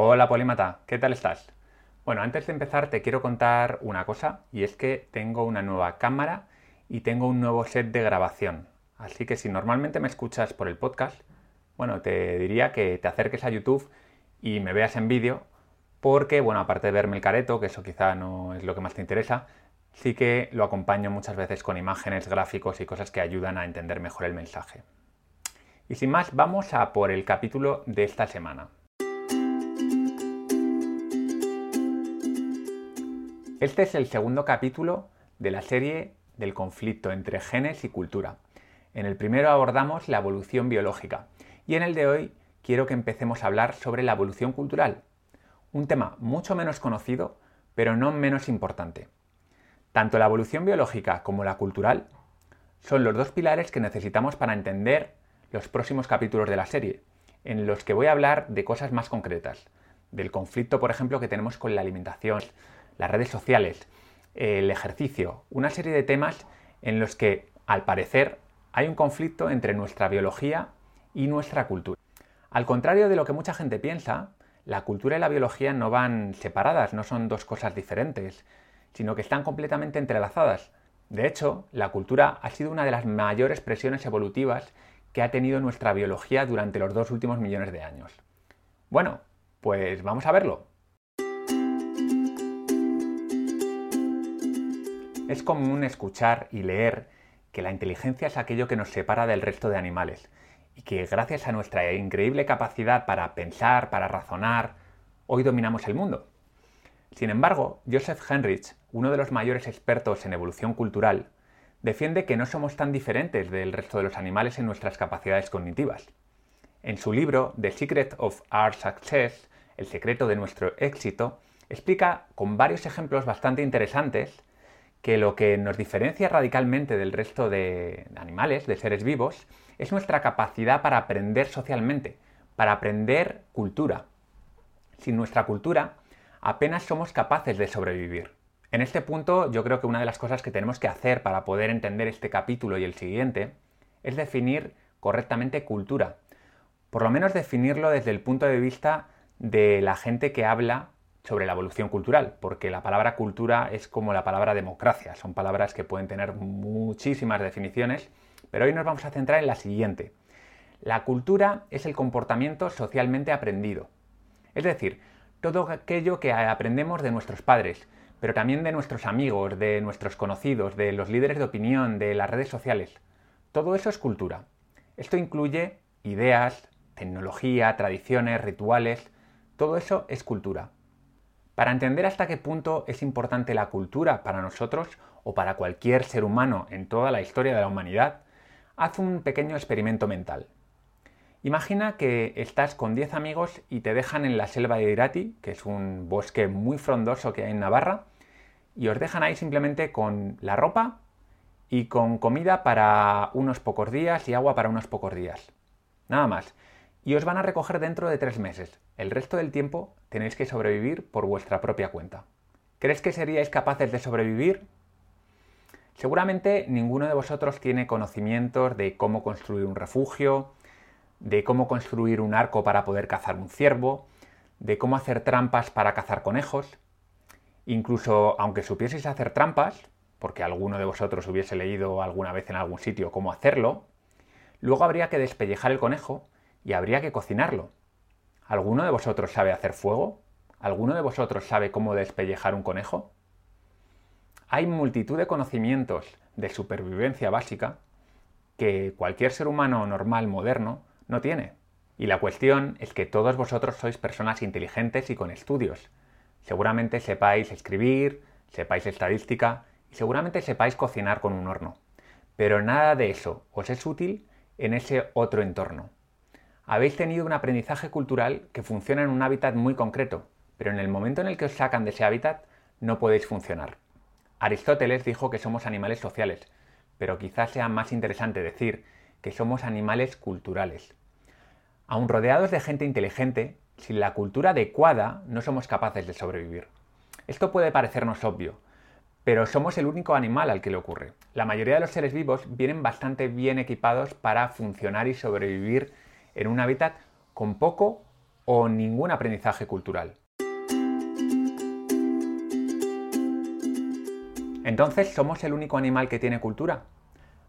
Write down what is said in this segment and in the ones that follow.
Hola Polímata, ¿qué tal estás? Bueno, antes de empezar te quiero contar una cosa y es que tengo una nueva cámara y tengo un nuevo set de grabación. Así que si normalmente me escuchas por el podcast, bueno, te diría que te acerques a YouTube y me veas en vídeo porque, bueno, aparte de verme el careto, que eso quizá no es lo que más te interesa, sí que lo acompaño muchas veces con imágenes, gráficos y cosas que ayudan a entender mejor el mensaje. Y sin más, vamos a por el capítulo de esta semana. Este es el segundo capítulo de la serie del conflicto entre genes y cultura. En el primero abordamos la evolución biológica y en el de hoy quiero que empecemos a hablar sobre la evolución cultural, un tema mucho menos conocido, pero no menos importante. Tanto la evolución biológica como la cultural son los dos pilares que necesitamos para entender los próximos capítulos de la serie, en los que voy a hablar de cosas más concretas, del conflicto, por ejemplo, que tenemos con la alimentación, las redes sociales, el ejercicio, una serie de temas en los que, al parecer, hay un conflicto entre nuestra biología y nuestra cultura. Al contrario de lo que mucha gente piensa, la cultura y la biología no van separadas, no son dos cosas diferentes, sino que están completamente entrelazadas. De hecho, la cultura ha sido una de las mayores presiones evolutivas que ha tenido nuestra biología durante los dos últimos millones de años. Bueno, pues vamos a verlo. Es común escuchar y leer que la inteligencia es aquello que nos separa del resto de animales y que gracias a nuestra increíble capacidad para pensar, para razonar, hoy dominamos el mundo. Sin embargo, Joseph Henrich, uno de los mayores expertos en evolución cultural, defiende que no somos tan diferentes del resto de los animales en nuestras capacidades cognitivas. En su libro The Secret of Our Success, El secreto de nuestro éxito, explica con varios ejemplos bastante interesantes que lo que nos diferencia radicalmente del resto de animales, de seres vivos, es nuestra capacidad para aprender socialmente, para aprender cultura. Sin nuestra cultura, apenas somos capaces de sobrevivir. En este punto, yo creo que una de las cosas que tenemos que hacer para poder entender este capítulo y el siguiente es definir correctamente cultura. Por lo menos definirlo desde el punto de vista de la gente que habla sobre la evolución cultural, porque la palabra cultura es como la palabra democracia, son palabras que pueden tener muchísimas definiciones, pero hoy nos vamos a centrar en la siguiente. La cultura es el comportamiento socialmente aprendido, es decir, todo aquello que aprendemos de nuestros padres, pero también de nuestros amigos, de nuestros conocidos, de los líderes de opinión, de las redes sociales. Todo eso es cultura. Esto incluye ideas, tecnología, tradiciones, rituales, todo eso es cultura. Para entender hasta qué punto es importante la cultura para nosotros o para cualquier ser humano en toda la historia de la humanidad, haz un pequeño experimento mental. Imagina que estás con 10 amigos y te dejan en la selva de Irati, que es un bosque muy frondoso que hay en Navarra, y os dejan ahí simplemente con la ropa y con comida para unos pocos días y agua para unos pocos días. Nada más y os van a recoger dentro de tres meses. El resto del tiempo tenéis que sobrevivir por vuestra propia cuenta. ¿Crees que seríais capaces de sobrevivir? Seguramente ninguno de vosotros tiene conocimientos de cómo construir un refugio, de cómo construir un arco para poder cazar un ciervo, de cómo hacer trampas para cazar conejos. Incluso aunque supieseis hacer trampas, porque alguno de vosotros hubiese leído alguna vez en algún sitio cómo hacerlo, luego habría que despellejar el conejo y habría que cocinarlo. ¿Alguno de vosotros sabe hacer fuego? ¿Alguno de vosotros sabe cómo despellejar un conejo? Hay multitud de conocimientos de supervivencia básica que cualquier ser humano normal moderno no tiene. Y la cuestión es que todos vosotros sois personas inteligentes y con estudios. Seguramente sepáis escribir, sepáis estadística y seguramente sepáis cocinar con un horno. Pero nada de eso os es útil en ese otro entorno. Habéis tenido un aprendizaje cultural que funciona en un hábitat muy concreto, pero en el momento en el que os sacan de ese hábitat no podéis funcionar. Aristóteles dijo que somos animales sociales, pero quizás sea más interesante decir que somos animales culturales. Aun rodeados de gente inteligente, sin la cultura adecuada no somos capaces de sobrevivir. Esto puede parecernos obvio, pero somos el único animal al que le ocurre. La mayoría de los seres vivos vienen bastante bien equipados para funcionar y sobrevivir en un hábitat con poco o ningún aprendizaje cultural. Entonces, ¿somos el único animal que tiene cultura?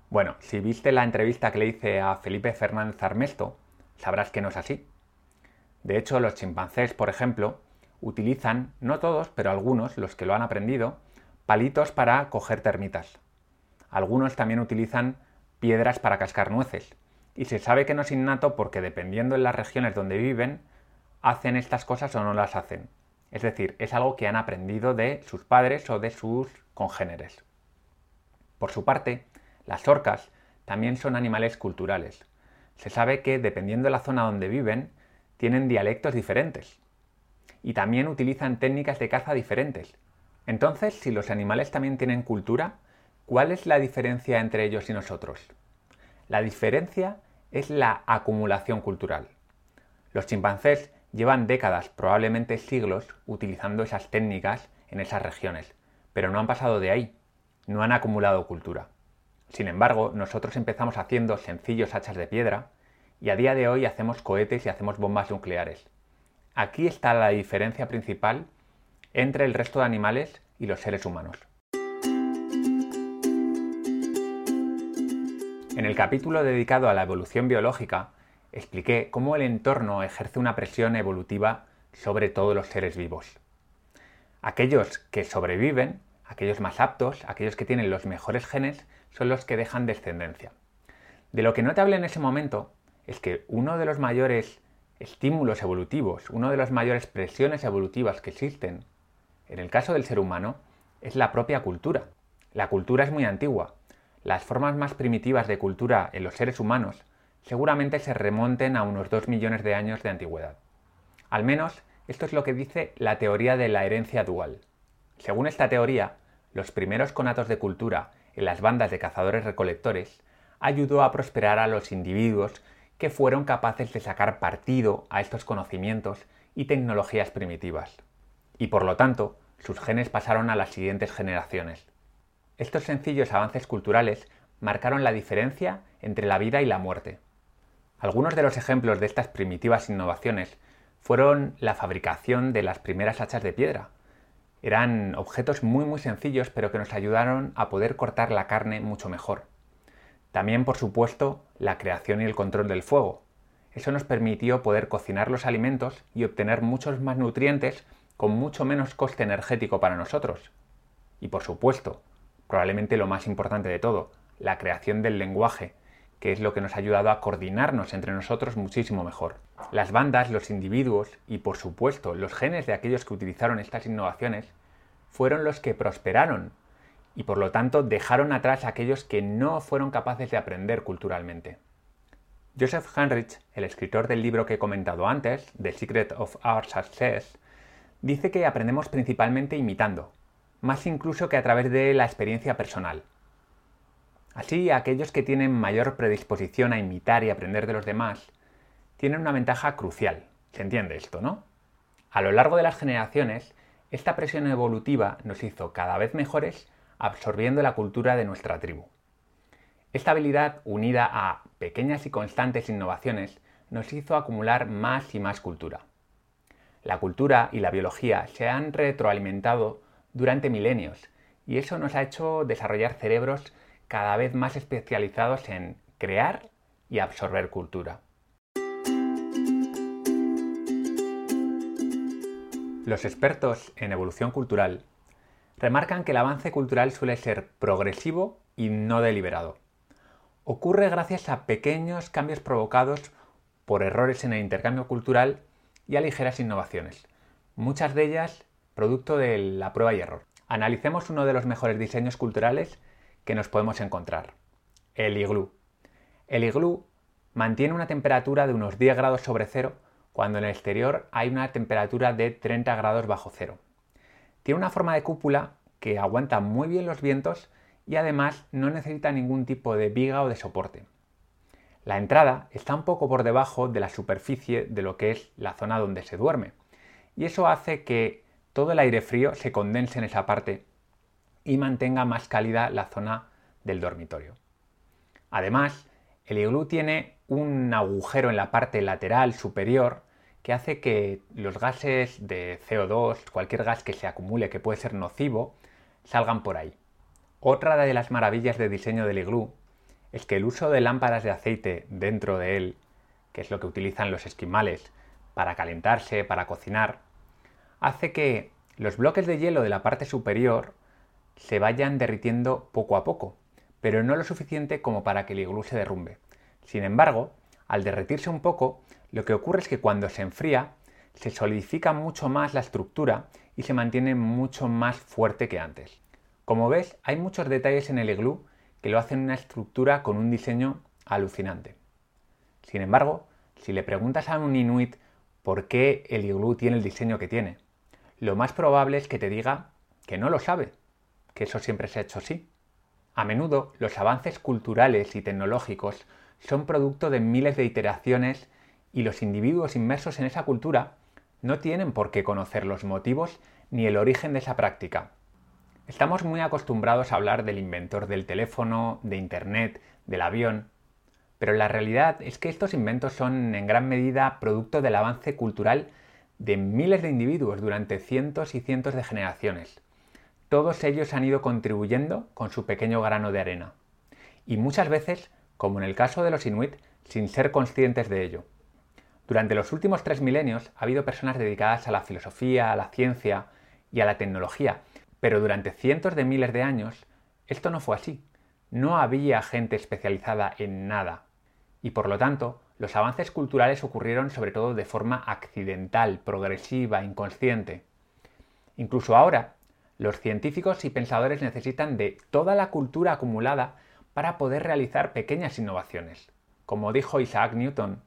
Bueno, si viste la entrevista que le hice a Felipe Fernández Armesto, sabrás que no es así. De hecho, los chimpancés, por ejemplo, utilizan, no todos, pero algunos, los que lo han aprendido, palitos para coger termitas. Algunos también utilizan piedras para cascar nueces. Y se sabe que no es innato porque dependiendo en las regiones donde viven, hacen estas cosas o no las hacen. Es decir, es algo que han aprendido de sus padres o de sus congéneres. Por su parte, las orcas también son animales culturales. Se sabe que dependiendo de la zona donde viven, tienen dialectos diferentes. Y también utilizan técnicas de caza diferentes. Entonces, si los animales también tienen cultura, ¿cuál es la diferencia entre ellos y nosotros? La diferencia es la acumulación cultural. Los chimpancés llevan décadas, probablemente siglos, utilizando esas técnicas en esas regiones, pero no han pasado de ahí, no han acumulado cultura. Sin embargo, nosotros empezamos haciendo sencillos hachas de piedra y a día de hoy hacemos cohetes y hacemos bombas nucleares. Aquí está la diferencia principal entre el resto de animales y los seres humanos. En el capítulo dedicado a la evolución biológica, expliqué cómo el entorno ejerce una presión evolutiva sobre todos los seres vivos. Aquellos que sobreviven, aquellos más aptos, aquellos que tienen los mejores genes, son los que dejan descendencia. De lo que no te hablé en ese momento es que uno de los mayores estímulos evolutivos, una de las mayores presiones evolutivas que existen en el caso del ser humano es la propia cultura. La cultura es muy antigua. Las formas más primitivas de cultura en los seres humanos seguramente se remonten a unos 2 millones de años de antigüedad. Al menos esto es lo que dice la teoría de la herencia dual. Según esta teoría, los primeros conatos de cultura en las bandas de cazadores-recolectores ayudó a prosperar a los individuos que fueron capaces de sacar partido a estos conocimientos y tecnologías primitivas. Y por lo tanto, sus genes pasaron a las siguientes generaciones. Estos sencillos avances culturales marcaron la diferencia entre la vida y la muerte. Algunos de los ejemplos de estas primitivas innovaciones fueron la fabricación de las primeras hachas de piedra. Eran objetos muy muy sencillos pero que nos ayudaron a poder cortar la carne mucho mejor. También, por supuesto, la creación y el control del fuego. Eso nos permitió poder cocinar los alimentos y obtener muchos más nutrientes con mucho menos coste energético para nosotros. Y por supuesto, probablemente lo más importante de todo, la creación del lenguaje, que es lo que nos ha ayudado a coordinarnos entre nosotros muchísimo mejor. Las bandas, los individuos y por supuesto los genes de aquellos que utilizaron estas innovaciones fueron los que prosperaron y por lo tanto dejaron atrás a aquellos que no fueron capaces de aprender culturalmente. Joseph Henrich, el escritor del libro que he comentado antes, The Secret of Our Success, dice que aprendemos principalmente imitando, más incluso que a través de la experiencia personal. Así, aquellos que tienen mayor predisposición a imitar y aprender de los demás tienen una ventaja crucial. ¿Se entiende esto, no? A lo largo de las generaciones, esta presión evolutiva nos hizo cada vez mejores absorbiendo la cultura de nuestra tribu. Esta habilidad, unida a pequeñas y constantes innovaciones, nos hizo acumular más y más cultura. La cultura y la biología se han retroalimentado durante milenios y eso nos ha hecho desarrollar cerebros cada vez más especializados en crear y absorber cultura. Los expertos en evolución cultural remarcan que el avance cultural suele ser progresivo y no deliberado. Ocurre gracias a pequeños cambios provocados por errores en el intercambio cultural y a ligeras innovaciones, muchas de ellas producto de la prueba y error. Analicemos uno de los mejores diseños culturales que nos podemos encontrar. El iglú. El iglú mantiene una temperatura de unos 10 grados sobre cero cuando en el exterior hay una temperatura de 30 grados bajo cero. Tiene una forma de cúpula que aguanta muy bien los vientos y además no necesita ningún tipo de viga o de soporte. La entrada está un poco por debajo de la superficie de lo que es la zona donde se duerme y eso hace que todo el aire frío se condense en esa parte y mantenga más cálida la zona del dormitorio. Además, el iglú tiene un agujero en la parte lateral superior que hace que los gases de CO2, cualquier gas que se acumule que puede ser nocivo, salgan por ahí. Otra de las maravillas de diseño del iglú es que el uso de lámparas de aceite dentro de él, que es lo que utilizan los esquimales para calentarse, para cocinar, hace que los bloques de hielo de la parte superior se vayan derritiendo poco a poco, pero no lo suficiente como para que el iglú se derrumbe. Sin embargo, al derretirse un poco, lo que ocurre es que cuando se enfría, se solidifica mucho más la estructura y se mantiene mucho más fuerte que antes. Como ves, hay muchos detalles en el iglú que lo hacen una estructura con un diseño alucinante. Sin embargo, si le preguntas a un inuit por qué el iglú tiene el diseño que tiene, lo más probable es que te diga que no lo sabe, que eso siempre se ha hecho así. A menudo los avances culturales y tecnológicos son producto de miles de iteraciones y los individuos inmersos en esa cultura no tienen por qué conocer los motivos ni el origen de esa práctica. Estamos muy acostumbrados a hablar del inventor del teléfono, de Internet, del avión, pero la realidad es que estos inventos son en gran medida producto del avance cultural de miles de individuos durante cientos y cientos de generaciones. Todos ellos han ido contribuyendo con su pequeño grano de arena. Y muchas veces, como en el caso de los inuit, sin ser conscientes de ello. Durante los últimos tres milenios ha habido personas dedicadas a la filosofía, a la ciencia y a la tecnología, pero durante cientos de miles de años esto no fue así. No había gente especializada en nada. Y por lo tanto, los avances culturales ocurrieron sobre todo de forma accidental, progresiva, inconsciente. Incluso ahora, los científicos y pensadores necesitan de toda la cultura acumulada para poder realizar pequeñas innovaciones. Como dijo Isaac Newton,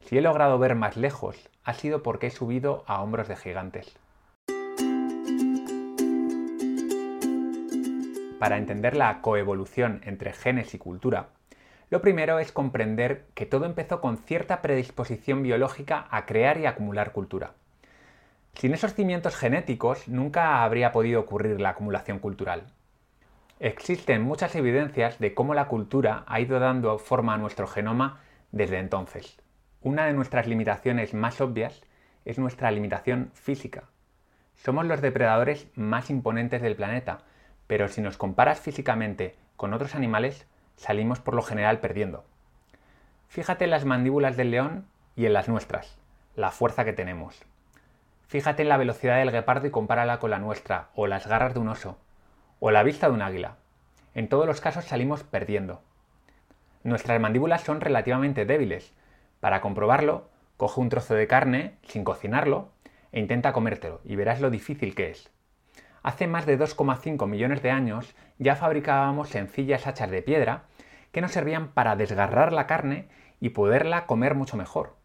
si he logrado ver más lejos, ha sido porque he subido a hombros de gigantes. Para entender la coevolución entre genes y cultura, lo primero es comprender que todo empezó con cierta predisposición biológica a crear y acumular cultura. Sin esos cimientos genéticos nunca habría podido ocurrir la acumulación cultural. Existen muchas evidencias de cómo la cultura ha ido dando forma a nuestro genoma desde entonces. Una de nuestras limitaciones más obvias es nuestra limitación física. Somos los depredadores más imponentes del planeta, pero si nos comparas físicamente con otros animales, salimos por lo general perdiendo. Fíjate en las mandíbulas del león y en las nuestras, la fuerza que tenemos. Fíjate en la velocidad del guepardo y compárala con la nuestra, o las garras de un oso, o la vista de un águila. En todos los casos salimos perdiendo. Nuestras mandíbulas son relativamente débiles, para comprobarlo, coge un trozo de carne sin cocinarlo e intenta comértelo y verás lo difícil que es. Hace más de 2,5 millones de años ya fabricábamos sencillas hachas de piedra que nos servían para desgarrar la carne y poderla comer mucho mejor.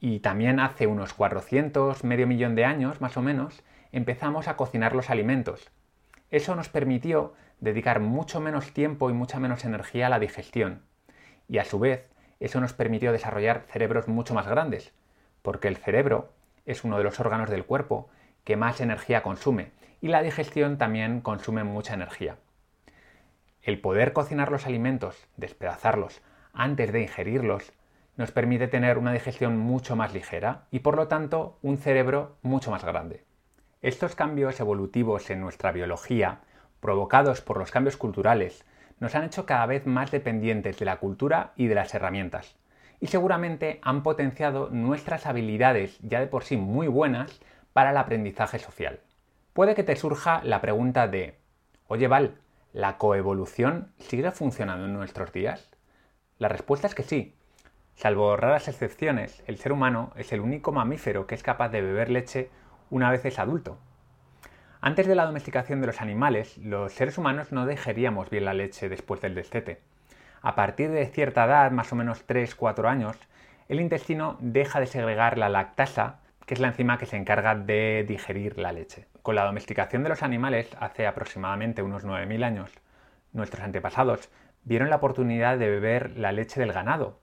Y también hace unos 400, medio millón de años más o menos, empezamos a cocinar los alimentos. Eso nos permitió dedicar mucho menos tiempo y mucha menos energía a la digestión. Y a su vez, eso nos permitió desarrollar cerebros mucho más grandes, porque el cerebro es uno de los órganos del cuerpo que más energía consume y la digestión también consume mucha energía. El poder cocinar los alimentos, despedazarlos, antes de ingerirlos, nos permite tener una digestión mucho más ligera y por lo tanto un cerebro mucho más grande. Estos cambios evolutivos en nuestra biología, provocados por los cambios culturales, nos han hecho cada vez más dependientes de la cultura y de las herramientas. Y seguramente han potenciado nuestras habilidades ya de por sí muy buenas para el aprendizaje social. Puede que te surja la pregunta de, oye Val, ¿la coevolución sigue funcionando en nuestros días? La respuesta es que sí. Salvo raras excepciones, el ser humano es el único mamífero que es capaz de beber leche una vez es adulto. Antes de la domesticación de los animales, los seres humanos no digeríamos bien la leche después del destete. A partir de cierta edad, más o menos 3-4 años, el intestino deja de segregar la lactasa, que es la enzima que se encarga de digerir la leche. Con la domesticación de los animales, hace aproximadamente unos 9.000 años, nuestros antepasados vieron la oportunidad de beber la leche del ganado,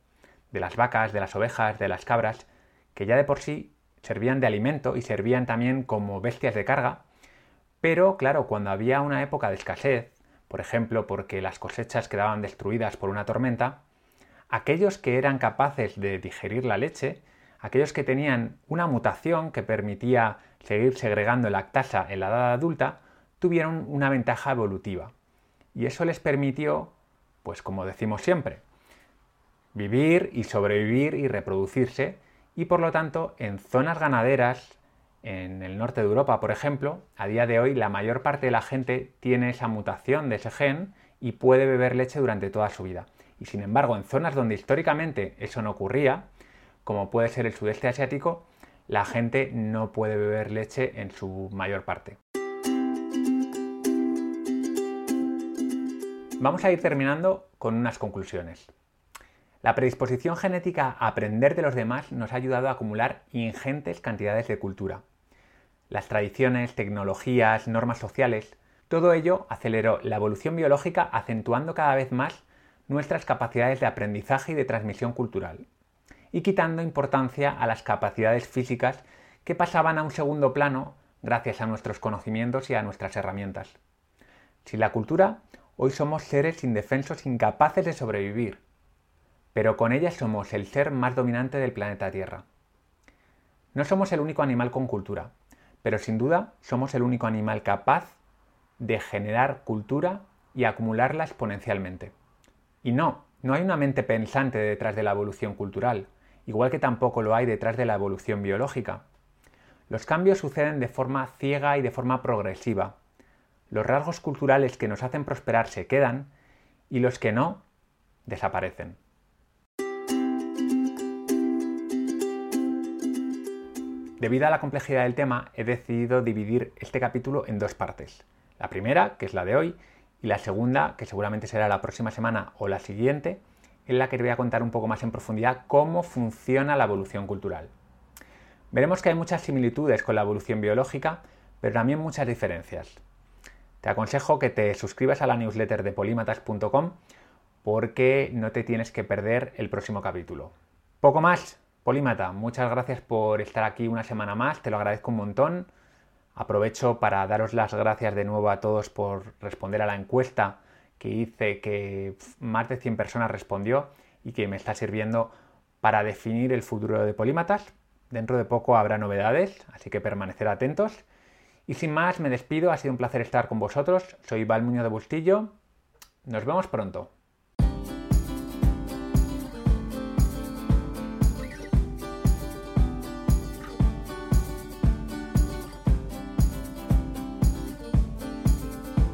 de las vacas, de las ovejas, de las cabras, que ya de por sí servían de alimento y servían también como bestias de carga. Pero claro, cuando había una época de escasez, por ejemplo porque las cosechas quedaban destruidas por una tormenta, aquellos que eran capaces de digerir la leche, aquellos que tenían una mutación que permitía seguir segregando lactasa en la edad adulta, tuvieron una ventaja evolutiva. Y eso les permitió, pues como decimos siempre, vivir y sobrevivir y reproducirse, y por lo tanto en zonas ganaderas, en el norte de Europa, por ejemplo, a día de hoy la mayor parte de la gente tiene esa mutación de ese gen y puede beber leche durante toda su vida. Y sin embargo, en zonas donde históricamente eso no ocurría, como puede ser el sudeste asiático, la gente no puede beber leche en su mayor parte. Vamos a ir terminando con unas conclusiones. La predisposición genética a aprender de los demás nos ha ayudado a acumular ingentes cantidades de cultura. Las tradiciones, tecnologías, normas sociales, todo ello aceleró la evolución biológica acentuando cada vez más nuestras capacidades de aprendizaje y de transmisión cultural, y quitando importancia a las capacidades físicas que pasaban a un segundo plano gracias a nuestros conocimientos y a nuestras herramientas. Sin la cultura, hoy somos seres indefensos incapaces de sobrevivir, pero con ella somos el ser más dominante del planeta Tierra. No somos el único animal con cultura, pero sin duda somos el único animal capaz de generar cultura y acumularla exponencialmente. Y no, no hay una mente pensante detrás de la evolución cultural, igual que tampoco lo hay detrás de la evolución biológica. Los cambios suceden de forma ciega y de forma progresiva. Los rasgos culturales que nos hacen prosperar se quedan y los que no desaparecen. Debido a la complejidad del tema, he decidido dividir este capítulo en dos partes. La primera, que es la de hoy, y la segunda, que seguramente será la próxima semana o la siguiente, en la que te voy a contar un poco más en profundidad cómo funciona la evolución cultural. Veremos que hay muchas similitudes con la evolución biológica, pero también muchas diferencias. Te aconsejo que te suscribas a la newsletter de polímatas.com porque no te tienes que perder el próximo capítulo. Poco más, Polímata, muchas gracias por estar aquí una semana más, te lo agradezco un montón. Aprovecho para daros las gracias de nuevo a todos por responder a la encuesta que hice, que más de 100 personas respondió y que me está sirviendo para definir el futuro de Polímatas. Dentro de poco habrá novedades, así que permanecer atentos. Y sin más, me despido, ha sido un placer estar con vosotros. Soy Val Muñoz de Bustillo. Nos vemos pronto.